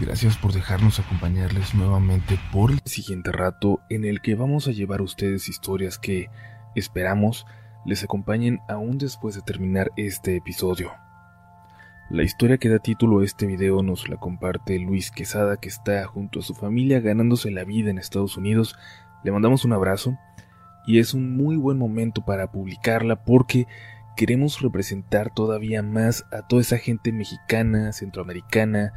Gracias por dejarnos acompañarles nuevamente por el siguiente rato en el que vamos a llevar a ustedes historias que, esperamos, les acompañen aún después de terminar este episodio. La historia que da título a este video nos la comparte Luis Quesada que está junto a su familia ganándose la vida en Estados Unidos. Le mandamos un abrazo y es un muy buen momento para publicarla porque queremos representar todavía más a toda esa gente mexicana, centroamericana,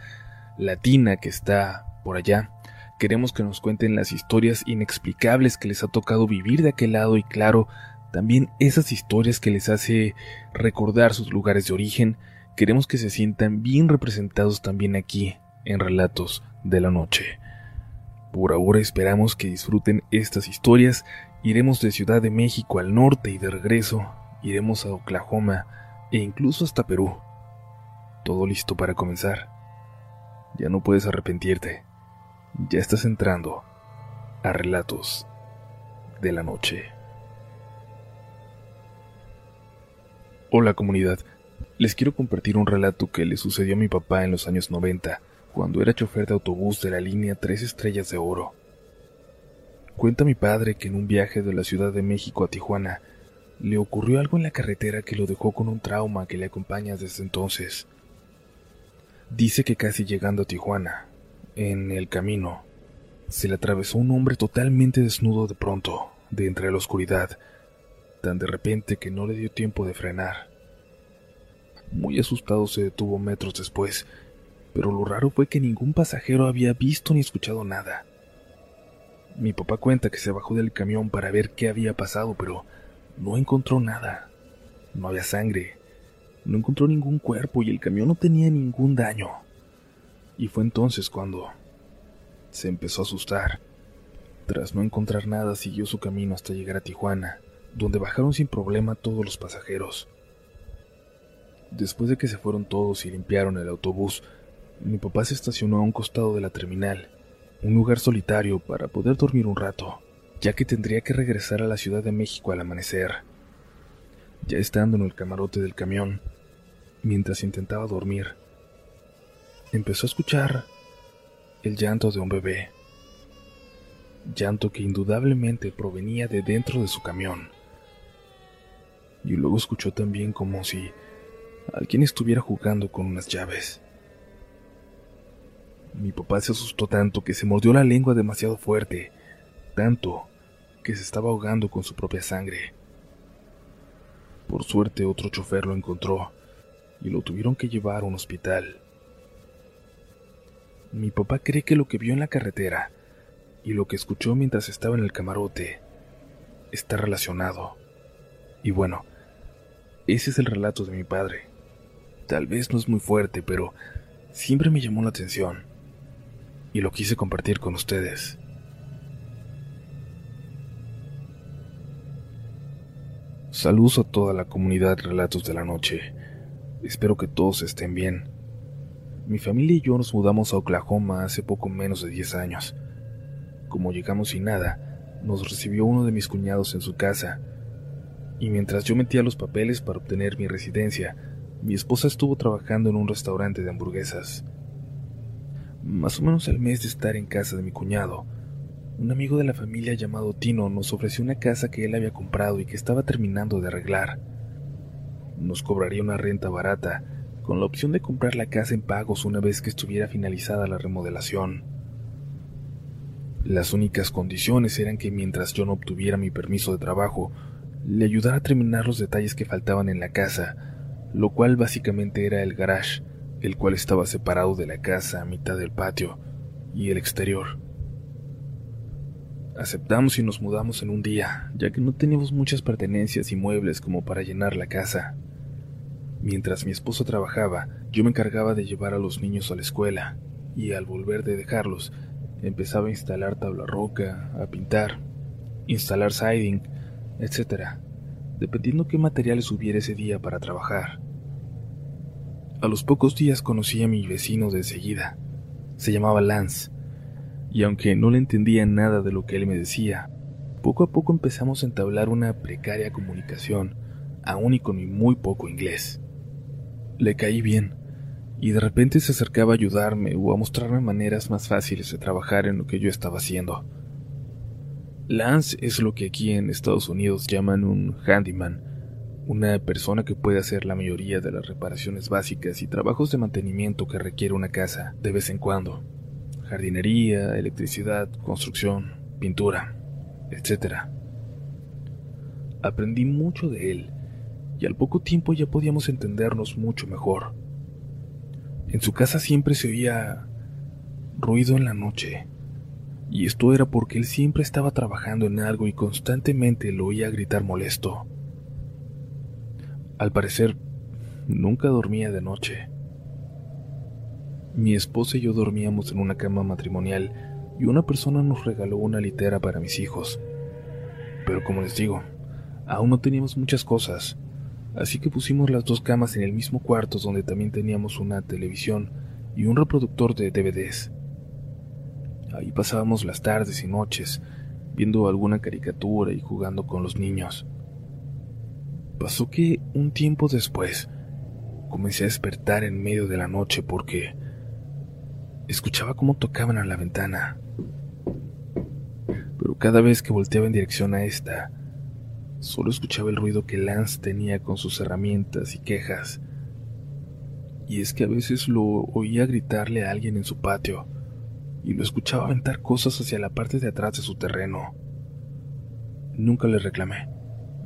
latina que está por allá. Queremos que nos cuenten las historias inexplicables que les ha tocado vivir de aquel lado y claro, también esas historias que les hace recordar sus lugares de origen. Queremos que se sientan bien representados también aquí en Relatos de la Noche. Por ahora esperamos que disfruten estas historias. Iremos de Ciudad de México al norte y de regreso iremos a Oklahoma e incluso hasta Perú. Todo listo para comenzar. Ya no puedes arrepentirte. Ya estás entrando a relatos de la noche. Hola comunidad, les quiero compartir un relato que le sucedió a mi papá en los años 90, cuando era chofer de autobús de la línea Tres Estrellas de Oro. Cuenta mi padre que en un viaje de la Ciudad de México a Tijuana, le ocurrió algo en la carretera que lo dejó con un trauma que le acompaña desde entonces. Dice que casi llegando a Tijuana, en el camino, se le atravesó un hombre totalmente desnudo de pronto, de entre la oscuridad, tan de repente que no le dio tiempo de frenar. Muy asustado se detuvo metros después, pero lo raro fue que ningún pasajero había visto ni escuchado nada. Mi papá cuenta que se bajó del camión para ver qué había pasado, pero no encontró nada. No había sangre. No encontró ningún cuerpo y el camión no tenía ningún daño. Y fue entonces cuando se empezó a asustar. Tras no encontrar nada, siguió su camino hasta llegar a Tijuana, donde bajaron sin problema todos los pasajeros. Después de que se fueron todos y limpiaron el autobús, mi papá se estacionó a un costado de la terminal, un lugar solitario para poder dormir un rato ya que tendría que regresar a la Ciudad de México al amanecer. Ya estando en el camarote del camión, mientras intentaba dormir, empezó a escuchar el llanto de un bebé, llanto que indudablemente provenía de dentro de su camión. Y luego escuchó también como si alguien estuviera jugando con unas llaves. Mi papá se asustó tanto que se mordió la lengua demasiado fuerte tanto que se estaba ahogando con su propia sangre. Por suerte otro chofer lo encontró y lo tuvieron que llevar a un hospital. Mi papá cree que lo que vio en la carretera y lo que escuchó mientras estaba en el camarote está relacionado. Y bueno, ese es el relato de mi padre. Tal vez no es muy fuerte, pero siempre me llamó la atención y lo quise compartir con ustedes. Saludos a toda la comunidad Relatos de la Noche. Espero que todos estén bien. Mi familia y yo nos mudamos a Oklahoma hace poco menos de 10 años. Como llegamos sin nada, nos recibió uno de mis cuñados en su casa, y mientras yo metía los papeles para obtener mi residencia, mi esposa estuvo trabajando en un restaurante de hamburguesas. Más o menos al mes de estar en casa de mi cuñado, un amigo de la familia llamado Tino nos ofreció una casa que él había comprado y que estaba terminando de arreglar. Nos cobraría una renta barata, con la opción de comprar la casa en pagos una vez que estuviera finalizada la remodelación. Las únicas condiciones eran que mientras yo no obtuviera mi permiso de trabajo, le ayudara a terminar los detalles que faltaban en la casa, lo cual básicamente era el garage, el cual estaba separado de la casa a mitad del patio y el exterior. Aceptamos y nos mudamos en un día, ya que no teníamos muchas pertenencias y muebles como para llenar la casa. Mientras mi esposo trabajaba, yo me encargaba de llevar a los niños a la escuela, y al volver de dejarlos, empezaba a instalar tabla roca, a pintar, instalar siding, etc., dependiendo qué materiales hubiera ese día para trabajar. A los pocos días conocí a mi vecino de enseguida. Se llamaba Lance y aunque no le entendía nada de lo que él me decía, poco a poco empezamos a entablar una precaria comunicación, aún y con mi muy poco inglés. Le caí bien, y de repente se acercaba a ayudarme o a mostrarme maneras más fáciles de trabajar en lo que yo estaba haciendo. Lance es lo que aquí en Estados Unidos llaman un handyman, una persona que puede hacer la mayoría de las reparaciones básicas y trabajos de mantenimiento que requiere una casa de vez en cuando. Jardinería, electricidad, construcción, pintura, etc. Aprendí mucho de él y al poco tiempo ya podíamos entendernos mucho mejor. En su casa siempre se oía ruido en la noche, y esto era porque él siempre estaba trabajando en algo y constantemente lo oía gritar molesto. Al parecer, nunca dormía de noche. Mi esposa y yo dormíamos en una cama matrimonial y una persona nos regaló una litera para mis hijos. Pero como les digo, aún no teníamos muchas cosas, así que pusimos las dos camas en el mismo cuarto donde también teníamos una televisión y un reproductor de DVDs. Ahí pasábamos las tardes y noches, viendo alguna caricatura y jugando con los niños. Pasó que un tiempo después comencé a despertar en medio de la noche porque escuchaba cómo tocaban a la ventana. Pero cada vez que volteaba en dirección a esta, Solo escuchaba el ruido que Lance tenía con sus herramientas y quejas. Y es que a veces lo oía gritarle a alguien en su patio, y lo escuchaba aventar cosas hacia la parte de atrás de su terreno. Nunca le reclamé,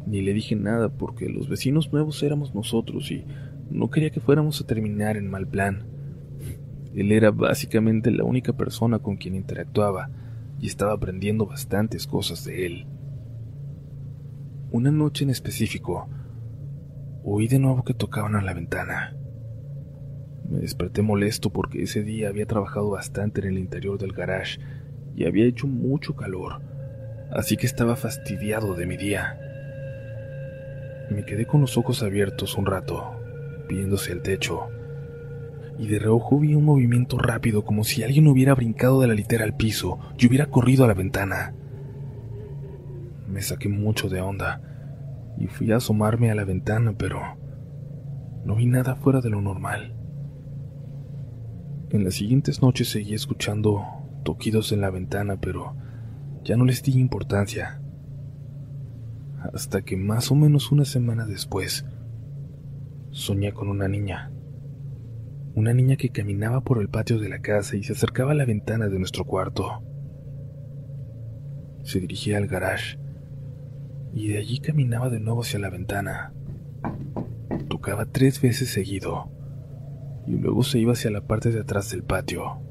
ni le dije nada porque los vecinos nuevos éramos nosotros y no quería que fuéramos a terminar en mal plan. Él era básicamente la única persona con quien interactuaba y estaba aprendiendo bastantes cosas de él. Una noche en específico, oí de nuevo que tocaban a la ventana. Me desperté molesto porque ese día había trabajado bastante en el interior del garage y había hecho mucho calor, así que estaba fastidiado de mi día. Me quedé con los ojos abiertos un rato, viéndose el techo, y de reojo vi un movimiento rápido como si alguien hubiera brincado de la litera al piso y hubiera corrido a la ventana. Me saqué mucho de onda y fui a asomarme a la ventana, pero no vi nada fuera de lo normal. En las siguientes noches seguí escuchando toquidos en la ventana, pero ya no les di importancia. Hasta que más o menos una semana después, soñé con una niña. Una niña que caminaba por el patio de la casa y se acercaba a la ventana de nuestro cuarto. Se dirigía al garage y de allí caminaba de nuevo hacia la ventana. Tocaba tres veces seguido y luego se iba hacia la parte de atrás del patio.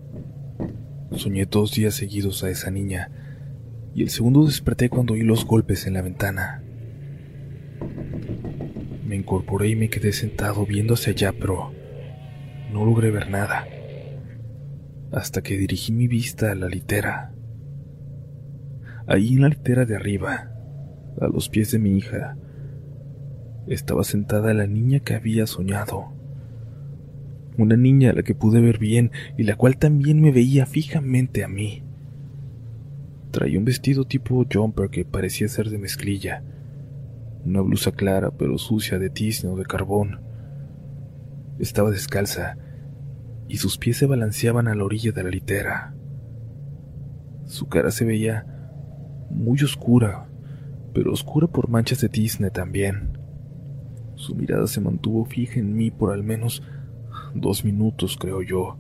Soñé dos días seguidos a esa niña y el segundo desperté cuando oí los golpes en la ventana. Me incorporé y me quedé sentado viendo hacia allá, pero no logré ver nada, hasta que dirigí mi vista a la litera. Ahí en la litera de arriba a los pies de mi hija, estaba sentada la niña que había soñado. Una niña a la que pude ver bien y la cual también me veía fijamente a mí. Traía un vestido tipo jumper que parecía ser de mezclilla, una blusa clara pero sucia de tizne o de carbón. Estaba descalza y sus pies se balanceaban a la orilla de la litera. Su cara se veía muy oscura, pero oscura por manchas de tizne también. Su mirada se mantuvo fija en mí por al menos dos minutos, creo yo,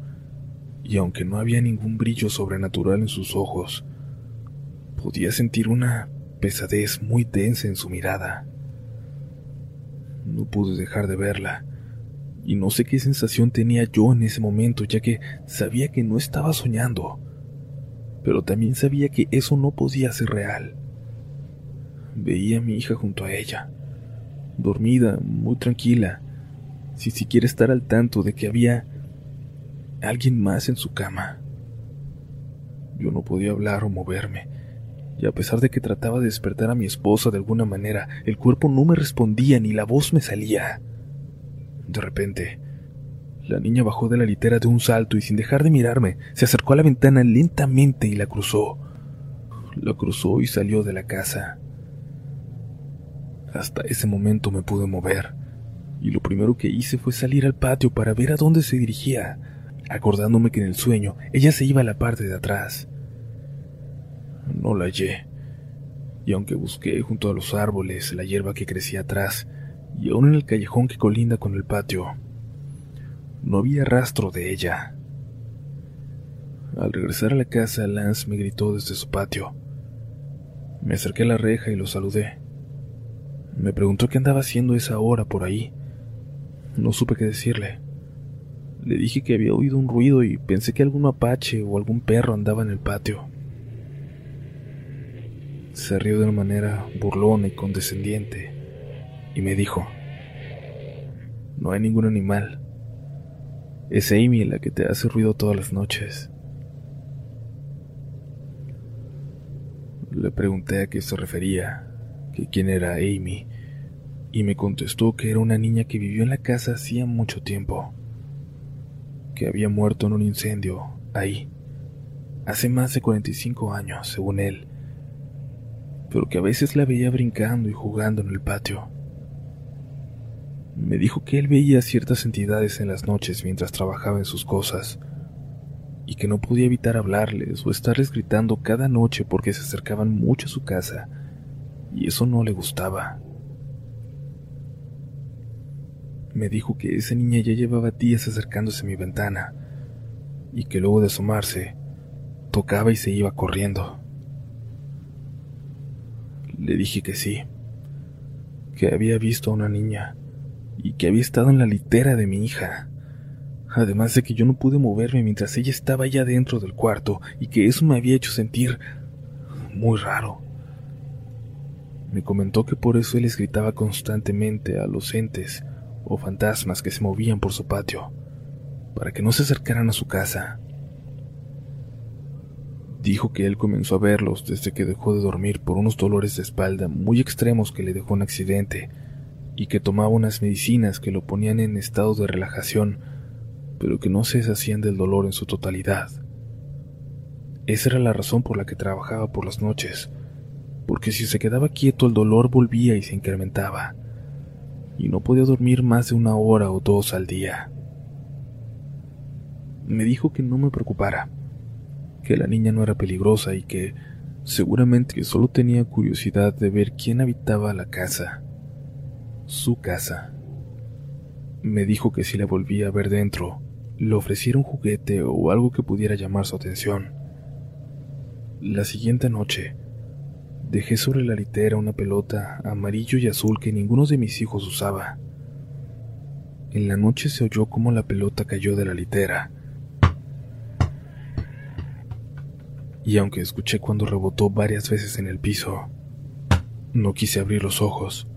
y aunque no había ningún brillo sobrenatural en sus ojos, podía sentir una pesadez muy densa en su mirada. No pude dejar de verla, y no sé qué sensación tenía yo en ese momento, ya que sabía que no estaba soñando, pero también sabía que eso no podía ser real. Veía a mi hija junto a ella, dormida, muy tranquila, sin siquiera estar al tanto de que había alguien más en su cama. Yo no podía hablar o moverme, y a pesar de que trataba de despertar a mi esposa de alguna manera, el cuerpo no me respondía ni la voz me salía. De repente, la niña bajó de la litera de un salto y sin dejar de mirarme, se acercó a la ventana lentamente y la cruzó. La cruzó y salió de la casa. Hasta ese momento me pude mover, y lo primero que hice fue salir al patio para ver a dónde se dirigía, acordándome que en el sueño ella se iba a la parte de atrás. No la hallé, y aunque busqué junto a los árboles la hierba que crecía atrás, y aún en el callejón que colinda con el patio, no había rastro de ella. Al regresar a la casa, Lance me gritó desde su patio. Me acerqué a la reja y lo saludé. Me preguntó qué andaba haciendo esa hora por ahí. No supe qué decirle. Le dije que había oído un ruido y pensé que algún apache o algún perro andaba en el patio. Se rió de una manera burlona y condescendiente y me dijo, no hay ningún animal. Es Amy la que te hace ruido todas las noches. Le pregunté a qué se refería, que quién era Amy, y me contestó que era una niña que vivió en la casa hacía mucho tiempo, que había muerto en un incendio ahí, hace más de 45 años, según él, pero que a veces la veía brincando y jugando en el patio. Me dijo que él veía ciertas entidades en las noches mientras trabajaba en sus cosas, y que no podía evitar hablarles o estarles gritando cada noche porque se acercaban mucho a su casa, y eso no le gustaba. Me dijo que esa niña ya llevaba días acercándose a mi ventana, y que luego de asomarse, tocaba y se iba corriendo. Le dije que sí, que había visto a una niña, y que había estado en la litera de mi hija además de que yo no pude moverme mientras ella estaba allá dentro del cuarto y que eso me había hecho sentir muy raro. Me comentó que por eso él les gritaba constantemente a los entes o fantasmas que se movían por su patio, para que no se acercaran a su casa. Dijo que él comenzó a verlos desde que dejó de dormir por unos dolores de espalda muy extremos que le dejó un accidente y que tomaba unas medicinas que lo ponían en estado de relajación pero que no se deshacían del dolor en su totalidad. Esa era la razón por la que trabajaba por las noches, porque si se quedaba quieto el dolor volvía y se incrementaba, y no podía dormir más de una hora o dos al día. Me dijo que no me preocupara, que la niña no era peligrosa y que seguramente solo tenía curiosidad de ver quién habitaba la casa, su casa. Me dijo que si la volvía a ver dentro, le ofreciera un juguete o algo que pudiera llamar su atención. La siguiente noche, dejé sobre la litera una pelota amarillo y azul que ninguno de mis hijos usaba. En la noche se oyó como la pelota cayó de la litera. Y aunque escuché cuando rebotó varias veces en el piso, no quise abrir los ojos.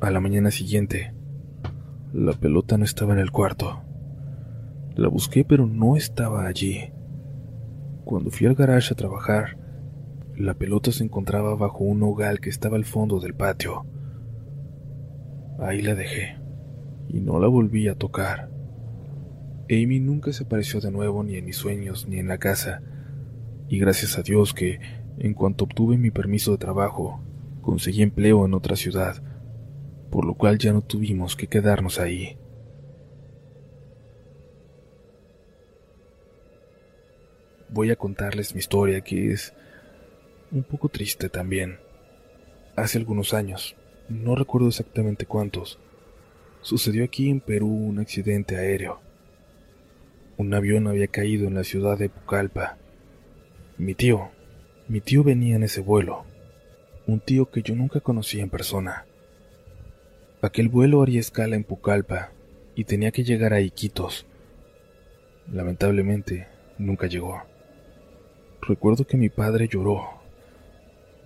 A la mañana siguiente, la pelota no estaba en el cuarto. La busqué pero no estaba allí. Cuando fui al garage a trabajar, la pelota se encontraba bajo un hogal que estaba al fondo del patio. Ahí la dejé y no la volví a tocar. Amy nunca se apareció de nuevo ni en mis sueños ni en la casa, y gracias a Dios que, en cuanto obtuve mi permiso de trabajo, conseguí empleo en otra ciudad por lo cual ya no tuvimos que quedarnos ahí. Voy a contarles mi historia que es un poco triste también. Hace algunos años, no recuerdo exactamente cuántos, sucedió aquí en Perú un accidente aéreo. Un avión había caído en la ciudad de Pucallpa. Mi tío, mi tío venía en ese vuelo, un tío que yo nunca conocí en persona. Aquel vuelo haría escala en Pucallpa y tenía que llegar a Iquitos. Lamentablemente, nunca llegó. Recuerdo que mi padre lloró.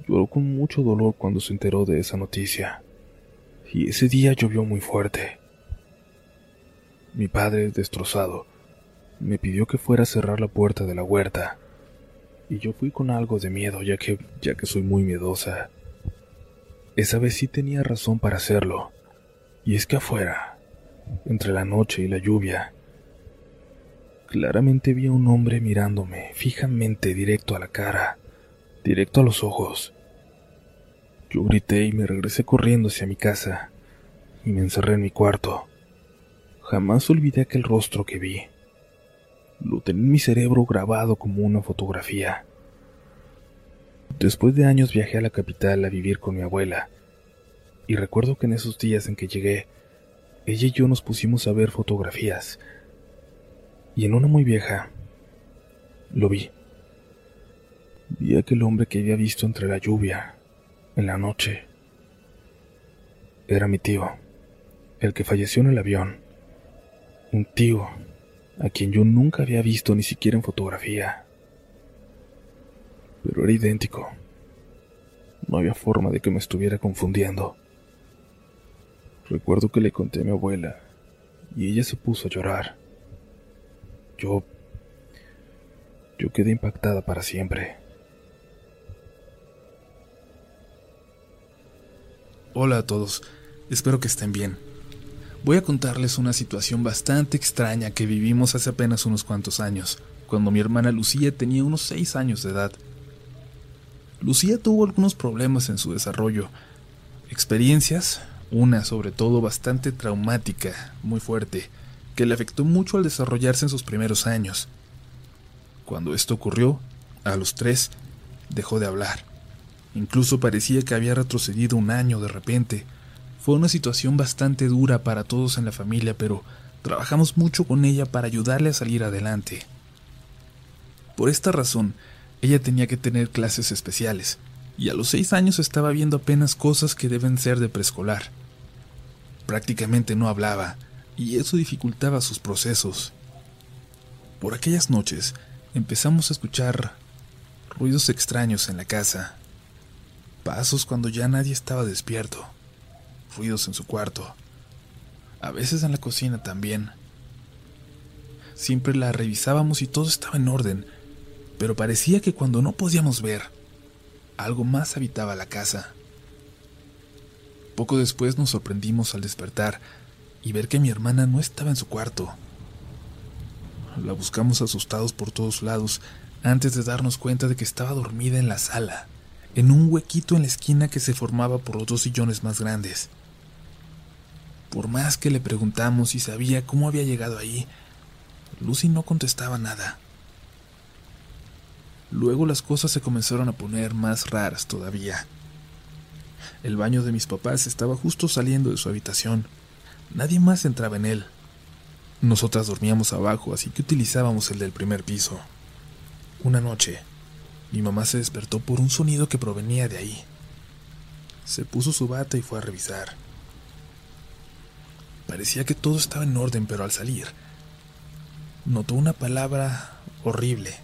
Lloró con mucho dolor cuando se enteró de esa noticia. Y ese día llovió muy fuerte. Mi padre, destrozado, me pidió que fuera a cerrar la puerta de la huerta. Y yo fui con algo de miedo, ya que, ya que soy muy miedosa. Esa vez sí tenía razón para hacerlo. Y es que afuera, entre la noche y la lluvia, claramente vi a un hombre mirándome fijamente directo a la cara, directo a los ojos. Yo grité y me regresé corriendo hacia mi casa y me encerré en mi cuarto. Jamás olvidé aquel rostro que vi. Lo tenía en mi cerebro grabado como una fotografía. Después de años viajé a la capital a vivir con mi abuela, y recuerdo que en esos días en que llegué, ella y yo nos pusimos a ver fotografías, y en una muy vieja, lo vi. Vi aquel hombre que había visto entre la lluvia, en la noche. Era mi tío, el que falleció en el avión. Un tío a quien yo nunca había visto ni siquiera en fotografía pero era idéntico. No había forma de que me estuviera confundiendo. Recuerdo que le conté a mi abuela y ella se puso a llorar. Yo... Yo quedé impactada para siempre. Hola a todos, espero que estén bien. Voy a contarles una situación bastante extraña que vivimos hace apenas unos cuantos años, cuando mi hermana Lucía tenía unos 6 años de edad. Lucía tuvo algunos problemas en su desarrollo, experiencias, una sobre todo bastante traumática, muy fuerte, que le afectó mucho al desarrollarse en sus primeros años. Cuando esto ocurrió, a los tres, dejó de hablar. Incluso parecía que había retrocedido un año de repente. Fue una situación bastante dura para todos en la familia, pero trabajamos mucho con ella para ayudarle a salir adelante. Por esta razón, ella tenía que tener clases especiales, y a los seis años estaba viendo apenas cosas que deben ser de preescolar. Prácticamente no hablaba, y eso dificultaba sus procesos. Por aquellas noches empezamos a escuchar ruidos extraños en la casa, pasos cuando ya nadie estaba despierto, ruidos en su cuarto, a veces en la cocina también. Siempre la revisábamos y todo estaba en orden, pero parecía que cuando no podíamos ver, algo más habitaba la casa. Poco después nos sorprendimos al despertar y ver que mi hermana no estaba en su cuarto. La buscamos asustados por todos lados antes de darnos cuenta de que estaba dormida en la sala, en un huequito en la esquina que se formaba por los dos sillones más grandes. Por más que le preguntamos si sabía cómo había llegado ahí, Lucy no contestaba nada. Luego las cosas se comenzaron a poner más raras todavía. El baño de mis papás estaba justo saliendo de su habitación. Nadie más entraba en él. Nosotras dormíamos abajo, así que utilizábamos el del primer piso. Una noche, mi mamá se despertó por un sonido que provenía de ahí. Se puso su bata y fue a revisar. Parecía que todo estaba en orden, pero al salir, notó una palabra horrible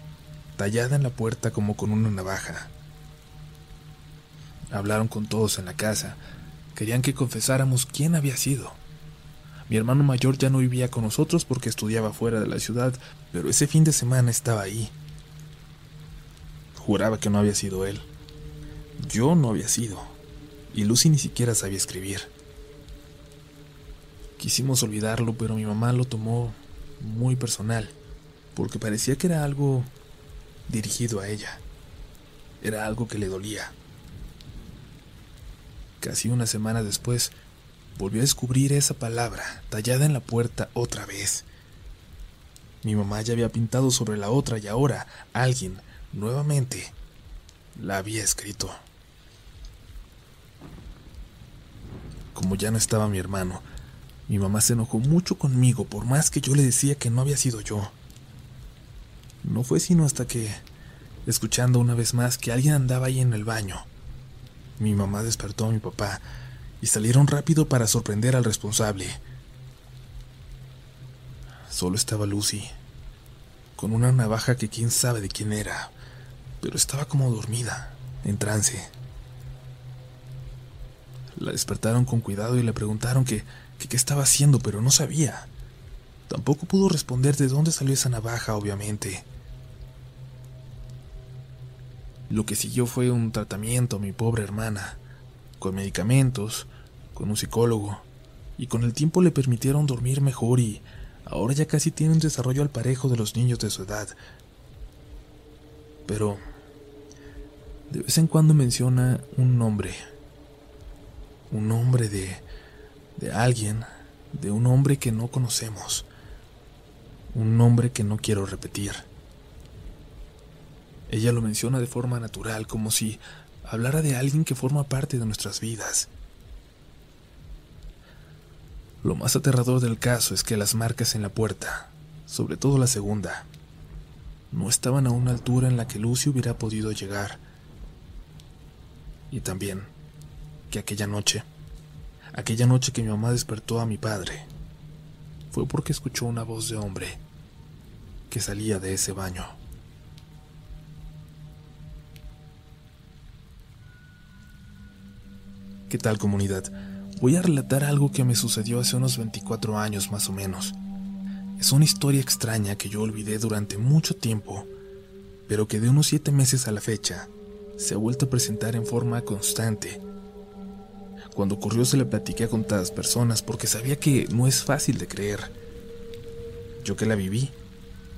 tallada en la puerta como con una navaja. Hablaron con todos en la casa, querían que confesáramos quién había sido. Mi hermano mayor ya no vivía con nosotros porque estudiaba fuera de la ciudad, pero ese fin de semana estaba ahí. Juraba que no había sido él. Yo no había sido, y Lucy ni siquiera sabía escribir. Quisimos olvidarlo, pero mi mamá lo tomó muy personal, porque parecía que era algo dirigido a ella. Era algo que le dolía. Casi una semana después, volvió a descubrir esa palabra tallada en la puerta otra vez. Mi mamá ya había pintado sobre la otra y ahora alguien, nuevamente, la había escrito. Como ya no estaba mi hermano, mi mamá se enojó mucho conmigo por más que yo le decía que no había sido yo. No fue sino hasta que, escuchando una vez más que alguien andaba ahí en el baño, mi mamá despertó a mi papá y salieron rápido para sorprender al responsable. Solo estaba Lucy, con una navaja que quién sabe de quién era, pero estaba como dormida, en trance. La despertaron con cuidado y le preguntaron que qué estaba haciendo, pero no sabía. Tampoco pudo responder de dónde salió esa navaja, obviamente. Lo que siguió fue un tratamiento a mi pobre hermana, con medicamentos, con un psicólogo, y con el tiempo le permitieron dormir mejor y ahora ya casi tiene un desarrollo al parejo de los niños de su edad. Pero de vez en cuando menciona un nombre, un nombre de, de alguien, de un hombre que no conocemos, un nombre que no quiero repetir. Ella lo menciona de forma natural, como si hablara de alguien que forma parte de nuestras vidas. Lo más aterrador del caso es que las marcas en la puerta, sobre todo la segunda, no estaban a una altura en la que Lucy hubiera podido llegar. Y también que aquella noche, aquella noche que mi mamá despertó a mi padre, fue porque escuchó una voz de hombre que salía de ese baño. ¿Qué tal comunidad? Voy a relatar algo que me sucedió hace unos 24 años más o menos. Es una historia extraña que yo olvidé durante mucho tiempo, pero que de unos 7 meses a la fecha se ha vuelto a presentar en forma constante. Cuando ocurrió se le platiqué a contadas personas porque sabía que no es fácil de creer. Yo que la viví,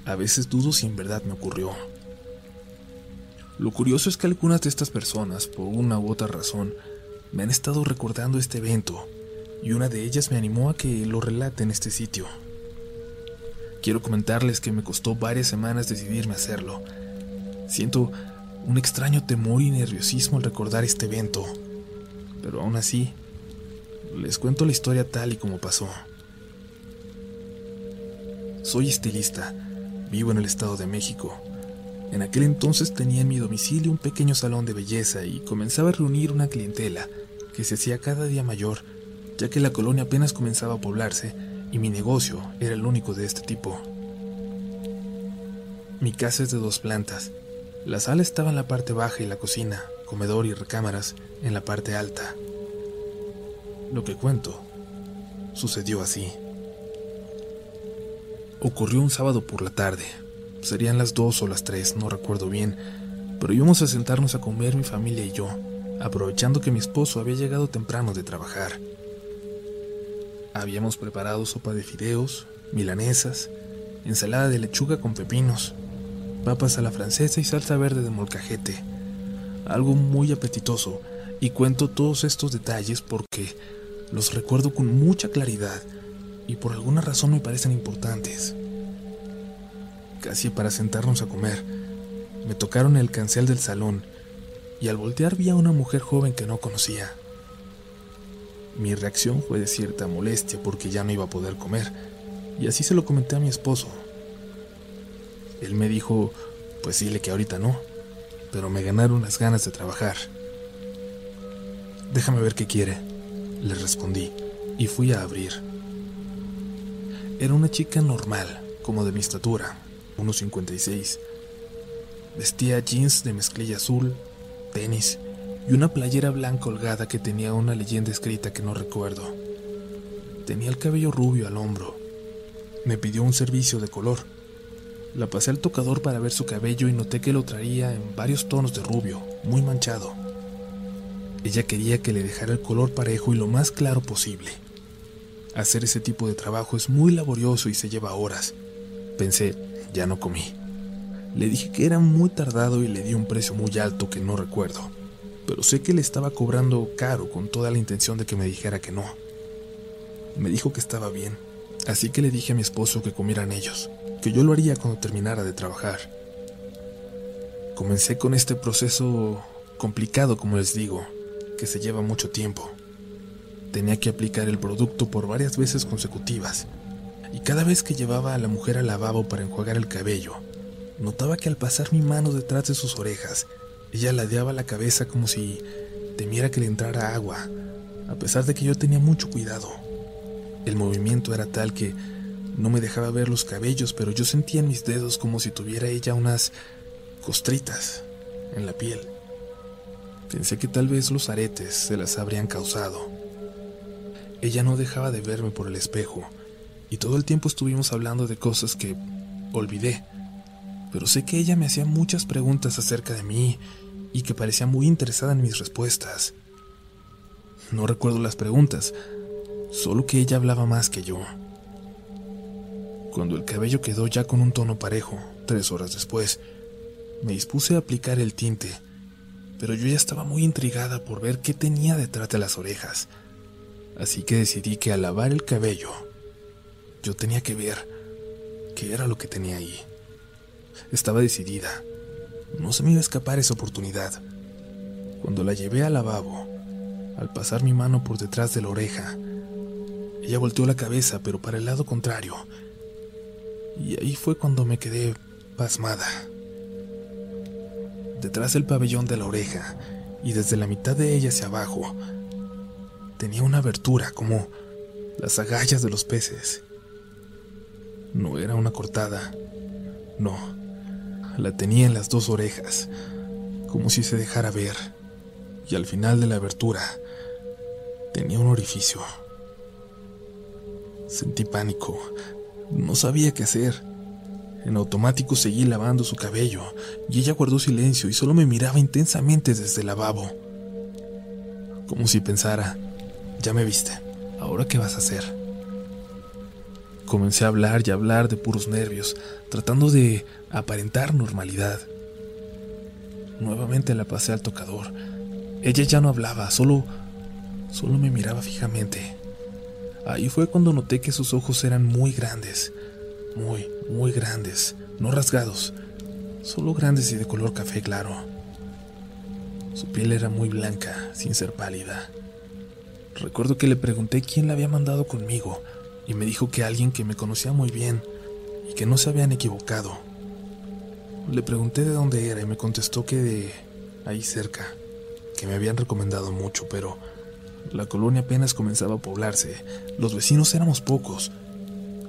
a veces dudo si en verdad me ocurrió. Lo curioso es que algunas de estas personas, por una u otra razón, me han estado recordando este evento y una de ellas me animó a que lo relate en este sitio. Quiero comentarles que me costó varias semanas decidirme a hacerlo. Siento un extraño temor y nerviosismo al recordar este evento, pero aún así, les cuento la historia tal y como pasó. Soy estilista, vivo en el Estado de México en aquel entonces tenía en mi domicilio un pequeño salón de belleza y comenzaba a reunir una clientela que se hacía cada día mayor, ya que la colonia apenas comenzaba a poblarse y mi negocio era el único de este tipo. Mi casa es de dos plantas. La sala estaba en la parte baja y la cocina, comedor y recámaras en la parte alta. Lo que cuento sucedió así. Ocurrió un sábado por la tarde, Serían las dos o las tres, no recuerdo bien, pero íbamos a sentarnos a comer mi familia y yo, aprovechando que mi esposo había llegado temprano de trabajar. Habíamos preparado sopa de fideos, milanesas, ensalada de lechuga con pepinos, papas a la francesa y salsa verde de molcajete. Algo muy apetitoso, y cuento todos estos detalles porque los recuerdo con mucha claridad y por alguna razón me parecen importantes casi para sentarnos a comer. Me tocaron el cancel del salón y al voltear vi a una mujer joven que no conocía. Mi reacción fue de cierta molestia porque ya no iba a poder comer, y así se lo comenté a mi esposo. Él me dijo, pues dile que ahorita no, pero me ganaron las ganas de trabajar. Déjame ver qué quiere, le respondí, y fui a abrir. Era una chica normal, como de mi estatura, 1.56. Vestía jeans de mezclilla azul, tenis y una playera blanca holgada que tenía una leyenda escrita que no recuerdo. Tenía el cabello rubio al hombro. Me pidió un servicio de color. La pasé al tocador para ver su cabello y noté que lo traía en varios tonos de rubio, muy manchado. Ella quería que le dejara el color parejo y lo más claro posible. Hacer ese tipo de trabajo es muy laborioso y se lleva horas. Pensé, ya no comí. Le dije que era muy tardado y le di un precio muy alto que no recuerdo, pero sé que le estaba cobrando caro con toda la intención de que me dijera que no. Me dijo que estaba bien, así que le dije a mi esposo que comieran ellos, que yo lo haría cuando terminara de trabajar. Comencé con este proceso complicado, como les digo, que se lleva mucho tiempo. Tenía que aplicar el producto por varias veces consecutivas y cada vez que llevaba a la mujer al lavabo para enjuagar el cabello, notaba que al pasar mi mano detrás de sus orejas, ella ladeaba la cabeza como si temiera que le entrara agua, a pesar de que yo tenía mucho cuidado. El movimiento era tal que no me dejaba ver los cabellos, pero yo sentía en mis dedos como si tuviera ella unas costritas en la piel. Pensé que tal vez los aretes se las habrían causado. Ella no dejaba de verme por el espejo, y todo el tiempo estuvimos hablando de cosas que olvidé, pero sé que ella me hacía muchas preguntas acerca de mí y que parecía muy interesada en mis respuestas. No recuerdo las preguntas, solo que ella hablaba más que yo. Cuando el cabello quedó ya con un tono parejo, tres horas después, me dispuse a aplicar el tinte, pero yo ya estaba muy intrigada por ver qué tenía detrás de las orejas, Así que decidí que al lavar el cabello, yo tenía que ver qué era lo que tenía ahí. Estaba decidida. No se me iba a escapar esa oportunidad. Cuando la llevé al lavabo, al pasar mi mano por detrás de la oreja, ella volteó la cabeza, pero para el lado contrario. Y ahí fue cuando me quedé pasmada. Detrás del pabellón de la oreja, y desde la mitad de ella hacia abajo, tenía una abertura como las agallas de los peces. No era una cortada, no, la tenía en las dos orejas, como si se dejara ver, y al final de la abertura tenía un orificio. Sentí pánico, no sabía qué hacer. En automático seguí lavando su cabello y ella guardó silencio y solo me miraba intensamente desde el lavabo. Como si pensara, ya me viste, ¿ahora qué vas a hacer? Comencé a hablar y a hablar de puros nervios, tratando de aparentar normalidad. Nuevamente la pasé al tocador. Ella ya no hablaba, solo solo me miraba fijamente. Ahí fue cuando noté que sus ojos eran muy grandes, muy, muy grandes, no rasgados, solo grandes y de color café claro. Su piel era muy blanca, sin ser pálida. Recuerdo que le pregunté quién la había mandado conmigo y me dijo que alguien que me conocía muy bien y que no se habían equivocado. Le pregunté de dónde era y me contestó que de ahí cerca, que me habían recomendado mucho, pero la colonia apenas comenzaba a poblarse, los vecinos éramos pocos.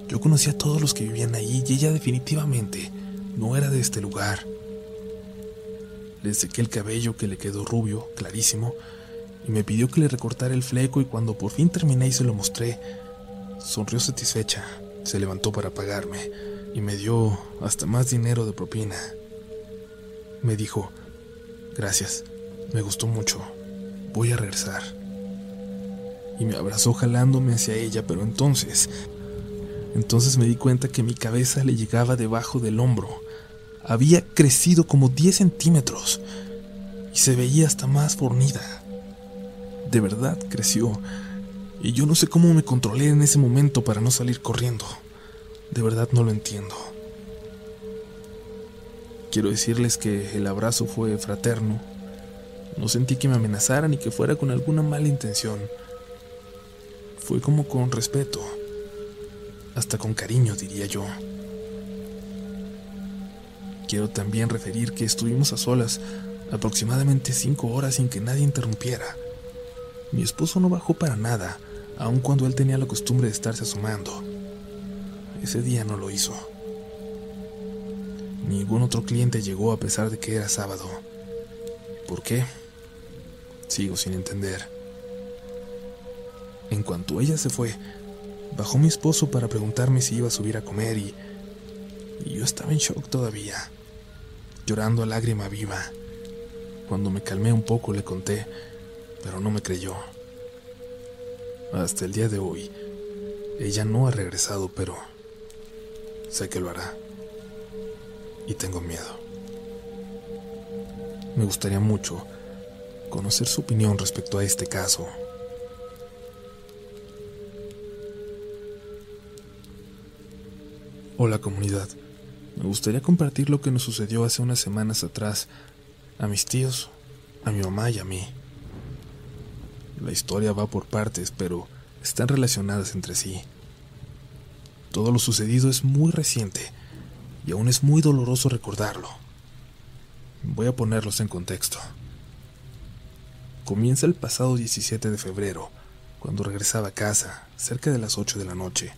Yo conocía a todos los que vivían allí y ella definitivamente no era de este lugar. Le sequé el cabello que le quedó rubio, clarísimo, y me pidió que le recortara el fleco y cuando por fin terminé y se lo mostré, sonrió satisfecha, se levantó para pagarme y me dio hasta más dinero de propina. Me dijo, gracias, me gustó mucho, voy a regresar. Y me abrazó jalándome hacia ella, pero entonces, entonces me di cuenta que mi cabeza le llegaba debajo del hombro. Había crecido como 10 centímetros y se veía hasta más fornida de verdad creció. Y yo no sé cómo me controlé en ese momento para no salir corriendo. De verdad no lo entiendo. Quiero decirles que el abrazo fue fraterno. No sentí que me amenazara ni que fuera con alguna mala intención. Fue como con respeto. Hasta con cariño, diría yo. Quiero también referir que estuvimos a solas aproximadamente cinco horas sin que nadie interrumpiera. Mi esposo no bajó para nada, aun cuando él tenía la costumbre de estarse asomando. Ese día no lo hizo. Ningún otro cliente llegó a pesar de que era sábado. ¿Por qué? Sigo sin entender. En cuanto ella se fue, bajó mi esposo para preguntarme si iba a subir a comer y, y yo estaba en shock todavía, llorando a lágrima viva. Cuando me calmé un poco le conté pero no me creyó. Hasta el día de hoy, ella no ha regresado, pero sé que lo hará. Y tengo miedo. Me gustaría mucho conocer su opinión respecto a este caso. Hola comunidad, me gustaría compartir lo que nos sucedió hace unas semanas atrás a mis tíos, a mi mamá y a mí. La historia va por partes, pero están relacionadas entre sí. Todo lo sucedido es muy reciente y aún es muy doloroso recordarlo. Voy a ponerlos en contexto. Comienza el pasado 17 de febrero, cuando regresaba a casa, cerca de las 8 de la noche.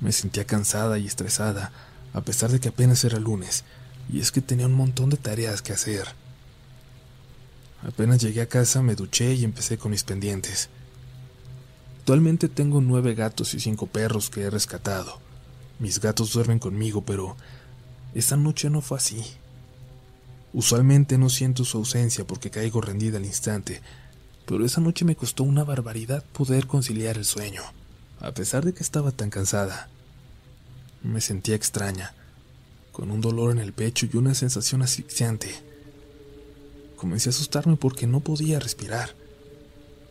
Me sentía cansada y estresada, a pesar de que apenas era lunes, y es que tenía un montón de tareas que hacer. Apenas llegué a casa me duché y empecé con mis pendientes. Actualmente tengo nueve gatos y cinco perros que he rescatado. Mis gatos duermen conmigo, pero esta noche no fue así. Usualmente no siento su ausencia porque caigo rendida al instante, pero esa noche me costó una barbaridad poder conciliar el sueño, a pesar de que estaba tan cansada. Me sentía extraña, con un dolor en el pecho y una sensación asfixiante. Comencé a asustarme porque no podía respirar.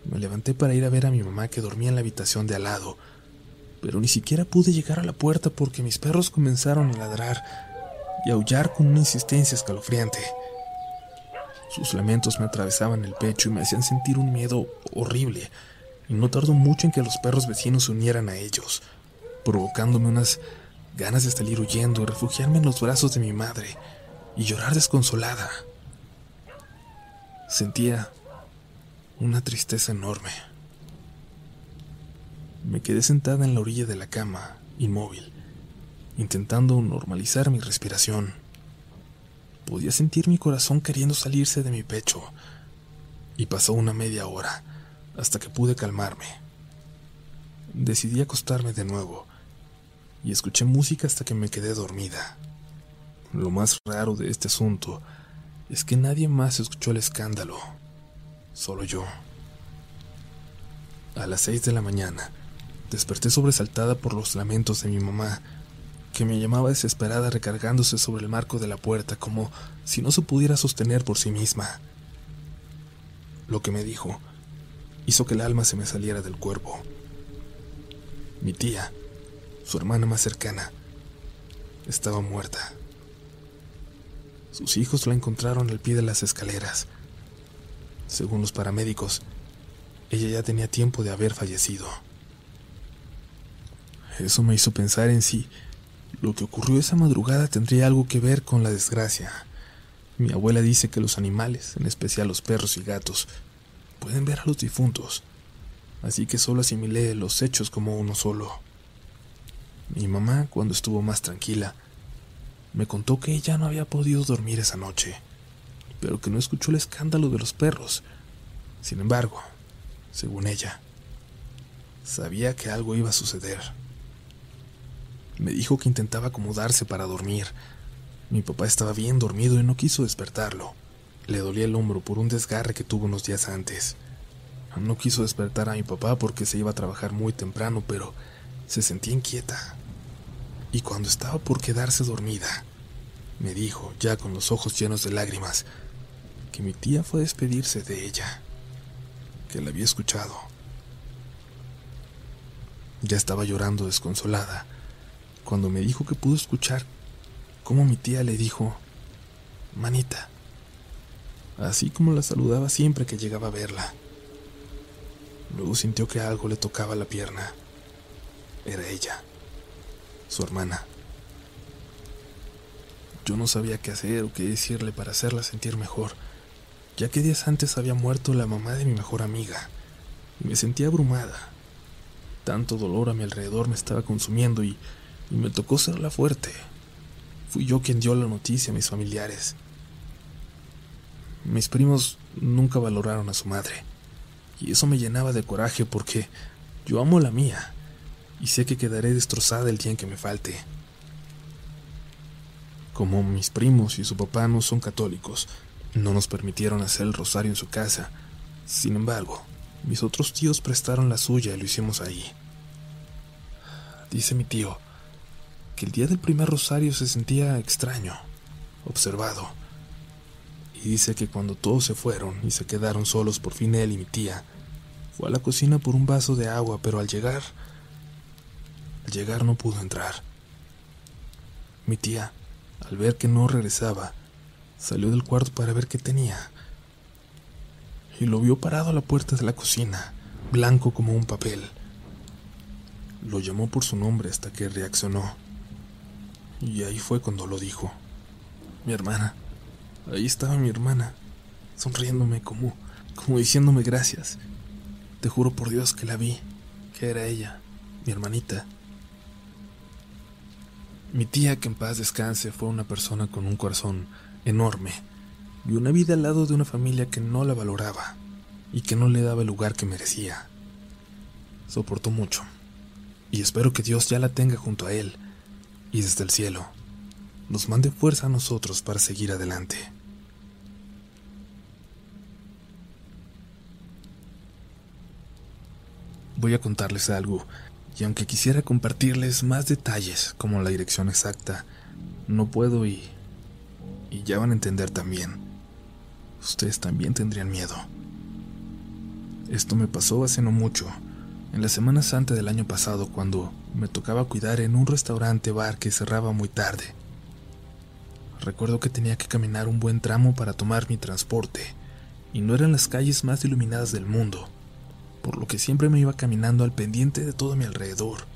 Me levanté para ir a ver a mi mamá que dormía en la habitación de al lado, pero ni siquiera pude llegar a la puerta porque mis perros comenzaron a ladrar y aullar con una insistencia escalofriante. Sus lamentos me atravesaban el pecho y me hacían sentir un miedo horrible, y no tardó mucho en que los perros vecinos se unieran a ellos, provocándome unas ganas de salir huyendo y refugiarme en los brazos de mi madre y llorar desconsolada. Sentía una tristeza enorme. Me quedé sentada en la orilla de la cama, inmóvil, intentando normalizar mi respiración. Podía sentir mi corazón queriendo salirse de mi pecho, y pasó una media hora hasta que pude calmarme. Decidí acostarme de nuevo y escuché música hasta que me quedé dormida. Lo más raro de este asunto es que nadie más escuchó el escándalo, solo yo. A las seis de la mañana, desperté sobresaltada por los lamentos de mi mamá, que me llamaba desesperada recargándose sobre el marco de la puerta como si no se pudiera sostener por sí misma. Lo que me dijo hizo que el alma se me saliera del cuerpo. Mi tía, su hermana más cercana, estaba muerta. Sus hijos la encontraron al pie de las escaleras. Según los paramédicos, ella ya tenía tiempo de haber fallecido. Eso me hizo pensar en si lo que ocurrió esa madrugada tendría algo que ver con la desgracia. Mi abuela dice que los animales, en especial los perros y gatos, pueden ver a los difuntos, así que solo asimilé los hechos como uno solo. Mi mamá, cuando estuvo más tranquila, me contó que ella no había podido dormir esa noche, pero que no escuchó el escándalo de los perros. Sin embargo, según ella, sabía que algo iba a suceder. Me dijo que intentaba acomodarse para dormir. Mi papá estaba bien dormido y no quiso despertarlo. Le dolía el hombro por un desgarre que tuvo unos días antes. No quiso despertar a mi papá porque se iba a trabajar muy temprano, pero se sentía inquieta. Y cuando estaba por quedarse dormida, me dijo, ya con los ojos llenos de lágrimas, que mi tía fue a despedirse de ella, que la había escuchado. Ya estaba llorando desconsolada cuando me dijo que pudo escuchar cómo mi tía le dijo, manita, así como la saludaba siempre que llegaba a verla. Luego sintió que algo le tocaba la pierna. Era ella, su hermana. Yo no sabía qué hacer o qué decirle para hacerla sentir mejor, ya que días antes había muerto la mamá de mi mejor amiga, me sentía abrumada. Tanto dolor a mi alrededor me estaba consumiendo y, y me tocó ser la fuerte. Fui yo quien dio la noticia a mis familiares. Mis primos nunca valoraron a su madre, y eso me llenaba de coraje porque yo amo la mía y sé que quedaré destrozada el día en que me falte. Como mis primos y su papá no son católicos, no nos permitieron hacer el rosario en su casa. Sin embargo, mis otros tíos prestaron la suya y lo hicimos ahí. Dice mi tío que el día del primer rosario se sentía extraño, observado. Y dice que cuando todos se fueron y se quedaron solos por fin él y mi tía, fue a la cocina por un vaso de agua, pero al llegar al llegar no pudo entrar. Mi tía, al ver que no regresaba, salió del cuarto para ver qué tenía. Y lo vio parado a la puerta de la cocina, blanco como un papel. Lo llamó por su nombre hasta que reaccionó. Y ahí fue cuando lo dijo. Mi hermana. Ahí estaba mi hermana, sonriéndome como, como diciéndome gracias. Te juro por Dios que la vi, que era ella, mi hermanita. Mi tía, que en paz descanse, fue una persona con un corazón enorme y una vida al lado de una familia que no la valoraba y que no le daba el lugar que merecía. Soportó mucho y espero que Dios ya la tenga junto a Él y desde el cielo nos mande fuerza a nosotros para seguir adelante. Voy a contarles algo y aunque quisiera compartirles más detalles como la dirección exacta, no puedo y... y ya van a entender también. Ustedes también tendrían miedo. Esto me pasó hace no mucho, en la Semana Santa del año pasado, cuando me tocaba cuidar en un restaurante bar que cerraba muy tarde. Recuerdo que tenía que caminar un buen tramo para tomar mi transporte, y no eran las calles más iluminadas del mundo, por lo que siempre me iba caminando al pendiente de todo mi alrededor,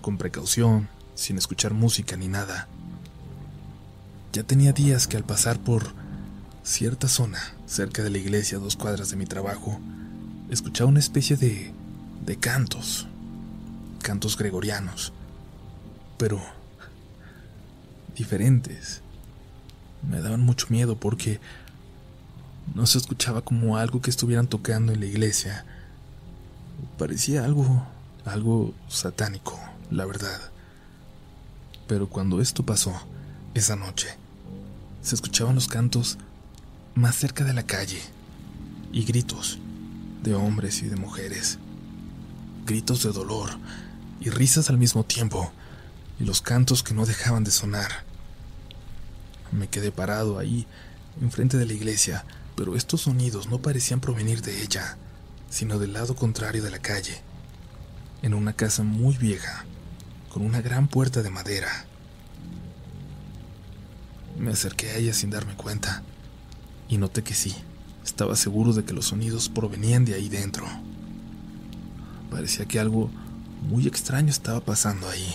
con precaución, sin escuchar música ni nada. Ya tenía días que al pasar por cierta zona, cerca de la iglesia a dos cuadras de mi trabajo, escuchaba una especie de de cantos, cantos gregorianos, pero diferentes. Me daban mucho miedo porque no se escuchaba como algo que estuvieran tocando en la iglesia. Parecía algo, algo satánico, la verdad. Pero cuando esto pasó, esa noche, se escuchaban los cantos más cerca de la calle y gritos de hombres y de mujeres gritos de dolor y risas al mismo tiempo, y los cantos que no dejaban de sonar. Me quedé parado ahí, enfrente de la iglesia, pero estos sonidos no parecían provenir de ella, sino del lado contrario de la calle, en una casa muy vieja, con una gran puerta de madera. Me acerqué a ella sin darme cuenta, y noté que sí, estaba seguro de que los sonidos provenían de ahí dentro. Parecía que algo muy extraño estaba pasando ahí.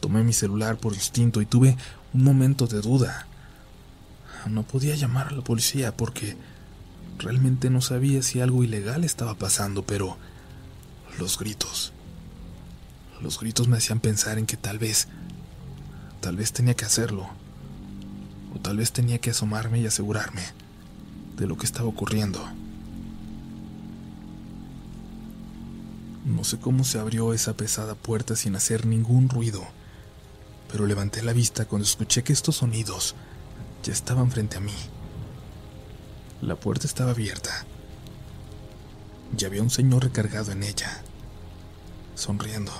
Tomé mi celular por instinto y tuve un momento de duda. No podía llamar a la policía porque realmente no sabía si algo ilegal estaba pasando, pero los gritos, los gritos me hacían pensar en que tal vez, tal vez tenía que hacerlo, o tal vez tenía que asomarme y asegurarme de lo que estaba ocurriendo. No sé cómo se abrió esa pesada puerta sin hacer ningún ruido, pero levanté la vista cuando escuché que estos sonidos ya estaban frente a mí. La puerta estaba abierta y había un señor recargado en ella, sonriendo.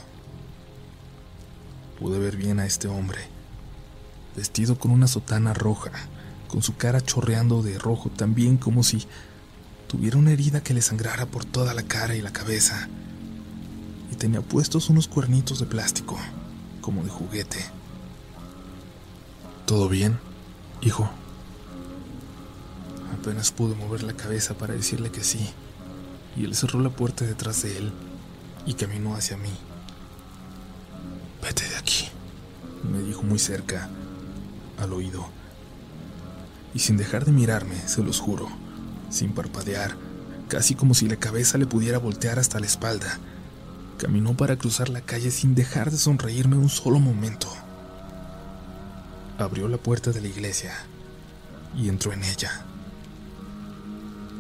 Pude ver bien a este hombre, vestido con una sotana roja, con su cara chorreando de rojo también como si tuviera una herida que le sangrara por toda la cara y la cabeza y tenía puestos unos cuernitos de plástico, como de juguete. ¿Todo bien, hijo? Apenas pude mover la cabeza para decirle que sí, y él cerró la puerta detrás de él y caminó hacia mí. Vete de aquí, me dijo muy cerca, al oído. Y sin dejar de mirarme, se los juro, sin parpadear, casi como si la cabeza le pudiera voltear hasta la espalda, Caminó para cruzar la calle sin dejar de sonreírme un solo momento. Abrió la puerta de la iglesia y entró en ella.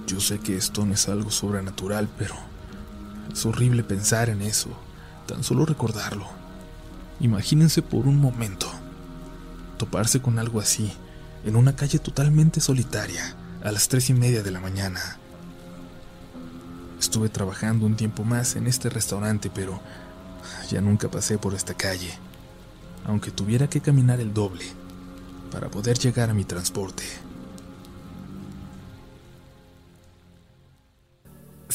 Yo sé que esto no es algo sobrenatural, pero es horrible pensar en eso, tan solo recordarlo. Imagínense por un momento toparse con algo así en una calle totalmente solitaria a las tres y media de la mañana. Estuve trabajando un tiempo más en este restaurante, pero ya nunca pasé por esta calle, aunque tuviera que caminar el doble para poder llegar a mi transporte.